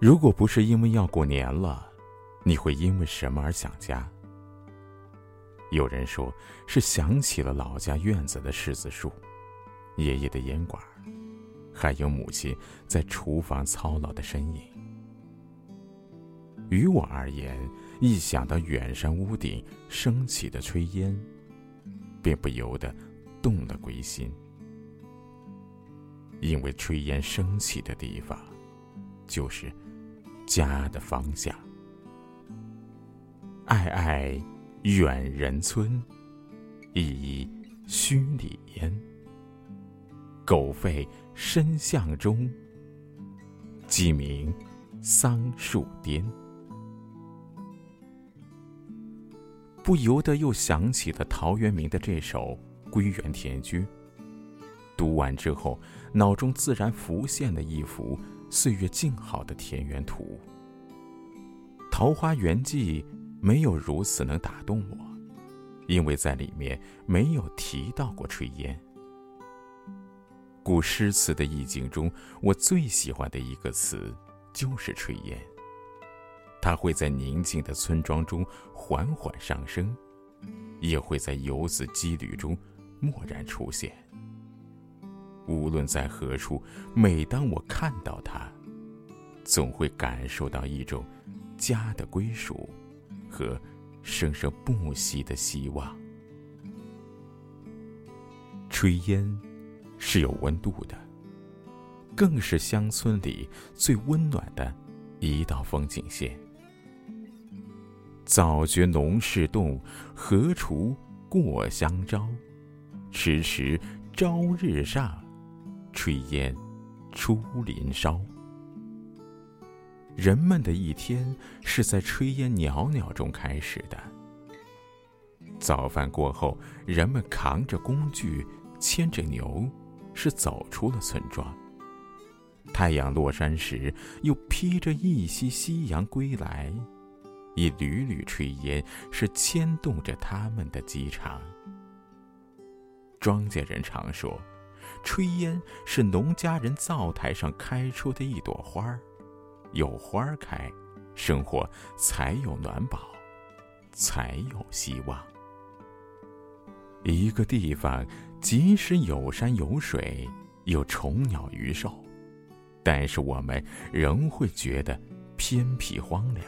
如果不是因为要过年了，你会因为什么而想家？有人说是想起了老家院子的柿子树，爷爷的烟管，还有母亲在厨房操劳的身影。于我而言，一想到远山屋顶升起的炊烟，便不由得动了归心。因为炊烟升起的地方，就是家的方向。爱爱远人村，依依墟里烟。狗吠深巷中，鸡鸣桑树颠。不由得又想起了陶渊明的这首《归园田居》。读完之后，脑中自然浮现了一幅岁月静好的田园图。《桃花源记》没有如此能打动我，因为在里面没有提到过炊烟。古诗词的意境中，我最喜欢的一个词就是炊烟。它会在宁静的村庄中缓缓上升，也会在游子羁旅中蓦然出现。无论在何处，每当我看到它，总会感受到一种家的归属和生生不息的希望。炊烟是有温度的，更是乡村里最温暖的一道风景线。早觉农事动，何处过香朝？迟迟朝日上，炊烟出林梢。人们的一天是在炊烟袅袅中开始的。早饭过后，人们扛着工具，牵着牛，是走出了村庄。太阳落山时，又披着一袭夕阳归来。一缕缕炊烟是牵动着他们的机场。庄稼人常说，炊烟是农家人灶台上开出的一朵花儿，有花儿开，生活才有暖宝，才有希望。一个地方即使有山有水，有虫鸟鱼兽，但是我们仍会觉得偏僻荒凉。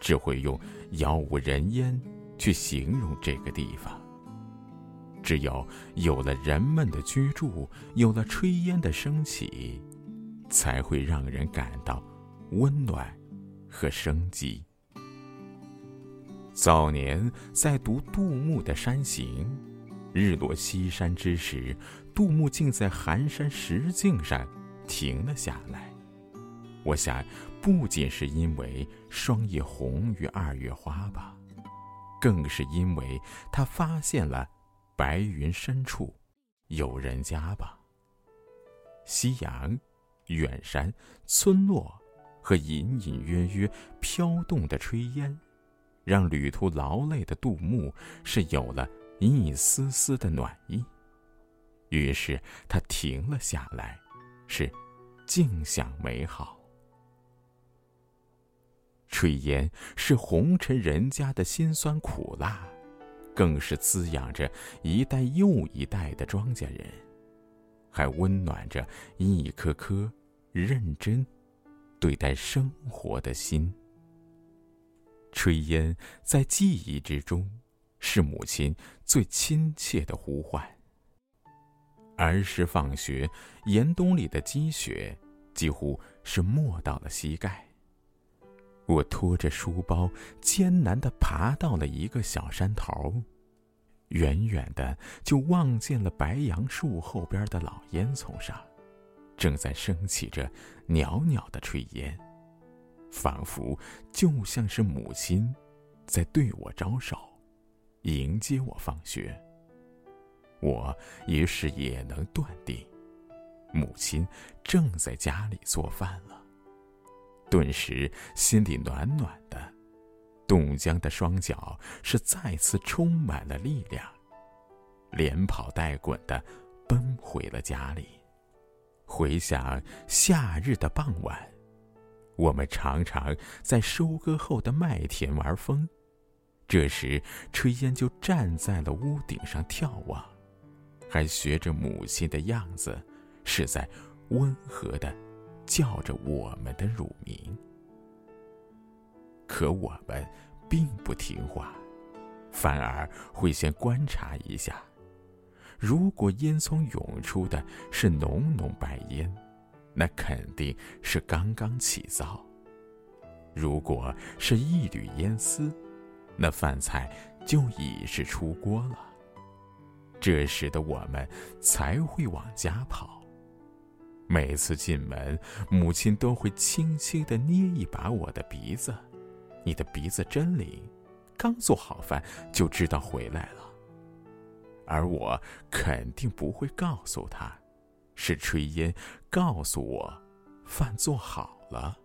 只会用杳无人烟去形容这个地方。只有有了人们的居住，有了炊烟的升起，才会让人感到温暖和生机。早年在读杜牧的《山行》，日落西山之时，杜牧竟在寒山石径上停了下来。我想，不仅是因为霜叶红于二月花吧，更是因为他发现了白云深处有人家吧。夕阳、远山、村落和隐隐约约飘动的炊烟，让旅途劳累的杜牧是有了一丝丝的暖意。于是他停了下来，是静享美好。炊烟是红尘人家的辛酸苦辣，更是滋养着一代又一代的庄稼人，还温暖着一颗颗认真对待生活的心。炊烟在记忆之中，是母亲最亲切的呼唤。儿时放学，严冬里的积雪几乎是没到了膝盖。我拖着书包，艰难地爬到了一个小山头，远远的就望见了白杨树后边的老烟囱上，正在升起着袅袅的炊烟，仿佛就像是母亲在对我招手，迎接我放学。我于是也能断定，母亲正在家里做饭了。顿时心里暖暖的，冻僵的双脚是再次充满了力量，连跑带滚的奔回了家里。回想夏日的傍晚，我们常常在收割后的麦田玩风，这时炊烟就站在了屋顶上眺望，还学着母亲的样子，是在温和的叫着我们的乳名。可我们并不听话，反而会先观察一下，如果烟囱涌出的是浓浓白烟。那肯定是刚刚起灶。如果是一缕烟丝，那饭菜就已是出锅了。这时的我们才会往家跑。每次进门，母亲都会轻轻地捏一把我的鼻子：“你的鼻子真灵，刚做好饭就知道回来了。”而我肯定不会告诉他。是炊烟告诉我，饭做好了。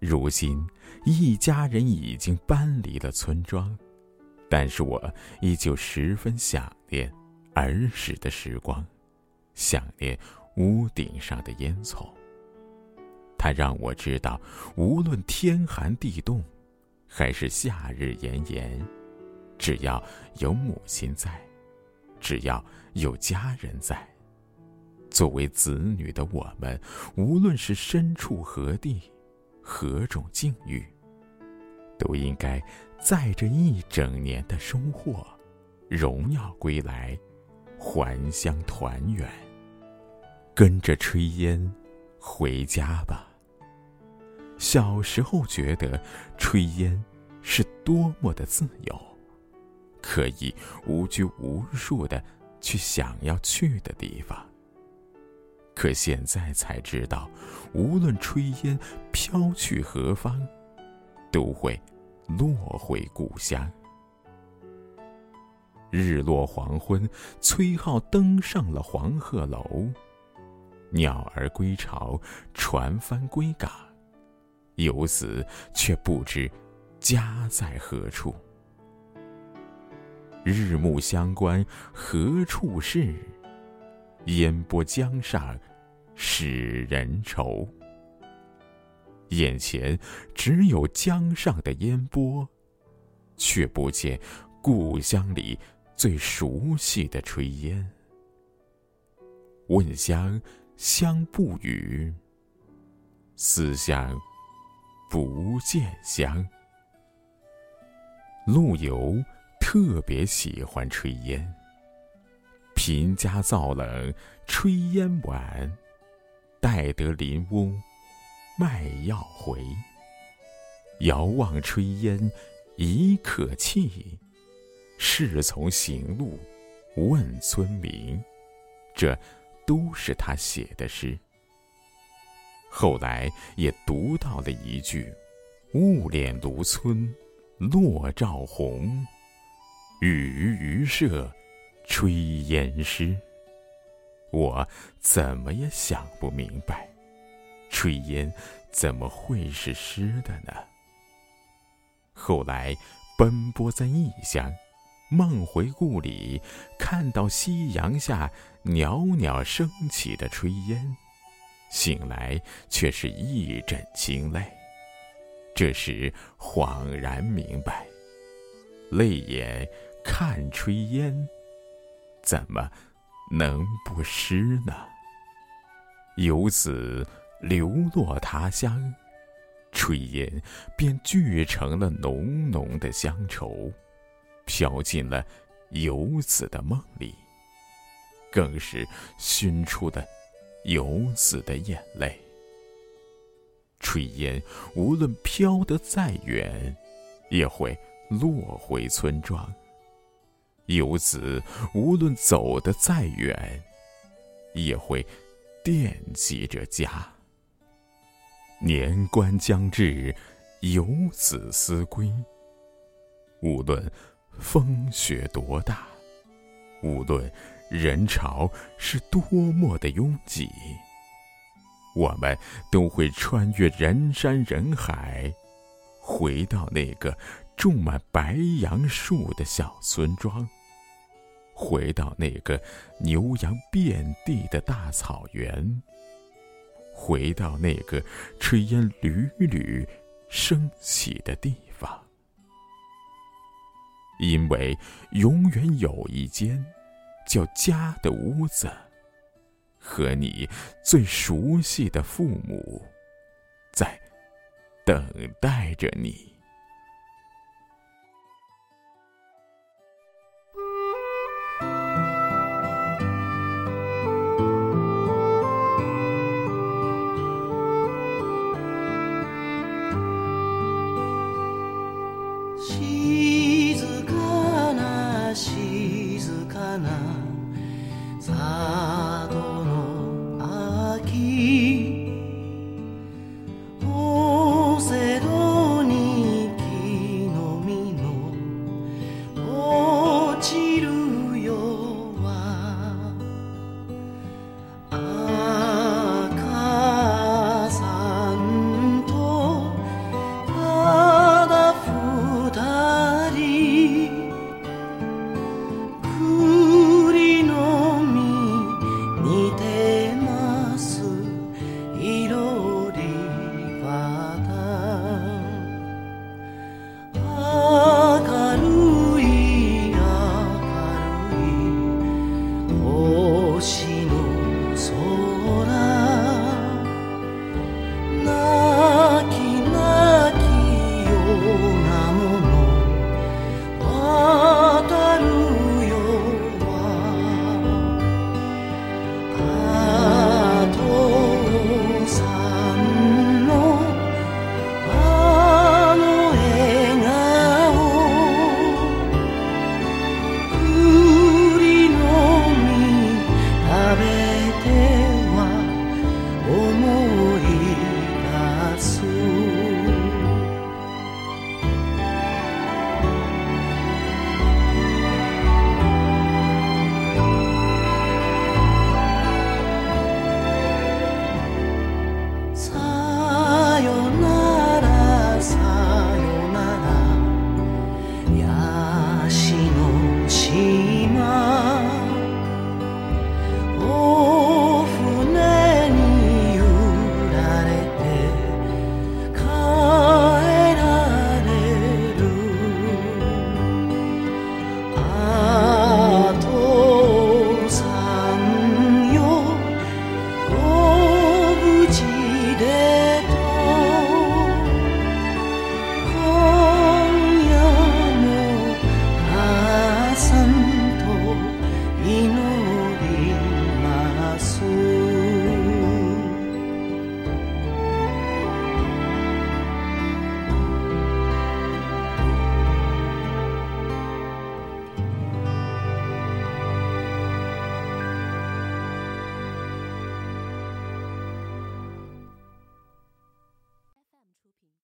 如今一家人已经搬离了村庄，但是我依旧十分想念儿时的时光，想念屋顶上的烟囱。它让我知道，无论天寒地冻，还是夏日炎炎，只要有母亲在，只要有家人在。作为子女的我们，无论是身处何地、何种境遇，都应该载着一整年的收获，荣耀归来，还乡团圆，跟着炊烟回家吧。小时候觉得炊烟是多么的自由，可以无拘无束的去想要去的地方。可现在才知道，无论炊烟飘去何方，都会落回故乡。日落黄昏，崔颢登上了黄鹤楼，鸟儿归巢，船帆归港，游子却不知家在何处。日暮乡关何处是？烟波江上，使人愁。眼前只有江上的烟波，却不见故乡里最熟悉的炊烟。问乡相不语，思乡不见乡。陆游特别喜欢炊烟。贫家灶冷炊烟晚，待得邻翁卖药回。遥望炊烟已可泣，侍从行路问村民。这都是他写的诗。后来也读到了一句：“雾敛芦村落照红，雨于渔舍。”炊烟湿，我怎么也想不明白，炊烟怎么会是湿的呢？后来奔波在异乡，梦回故里，看到夕阳下袅袅升起的炊烟，醒来却是一枕清泪。这时恍然明白，泪眼看炊烟。怎么能不湿呢？游子流落他乡，炊烟便聚成了浓浓的乡愁，飘进了游子的梦里，更是熏出的游子的眼泪。炊烟无论飘得再远，也会落回村庄。游子无论走得再远，也会惦记着家。年关将至，游子思归。无论风雪多大，无论人潮是多么的拥挤，我们都会穿越人山人海，回到那个种满白杨树的小村庄。回到那个牛羊遍地的大草原，回到那个炊烟缕缕升起的地，因为永远有一间叫家的屋子，和你最熟悉的父母，在等待着你。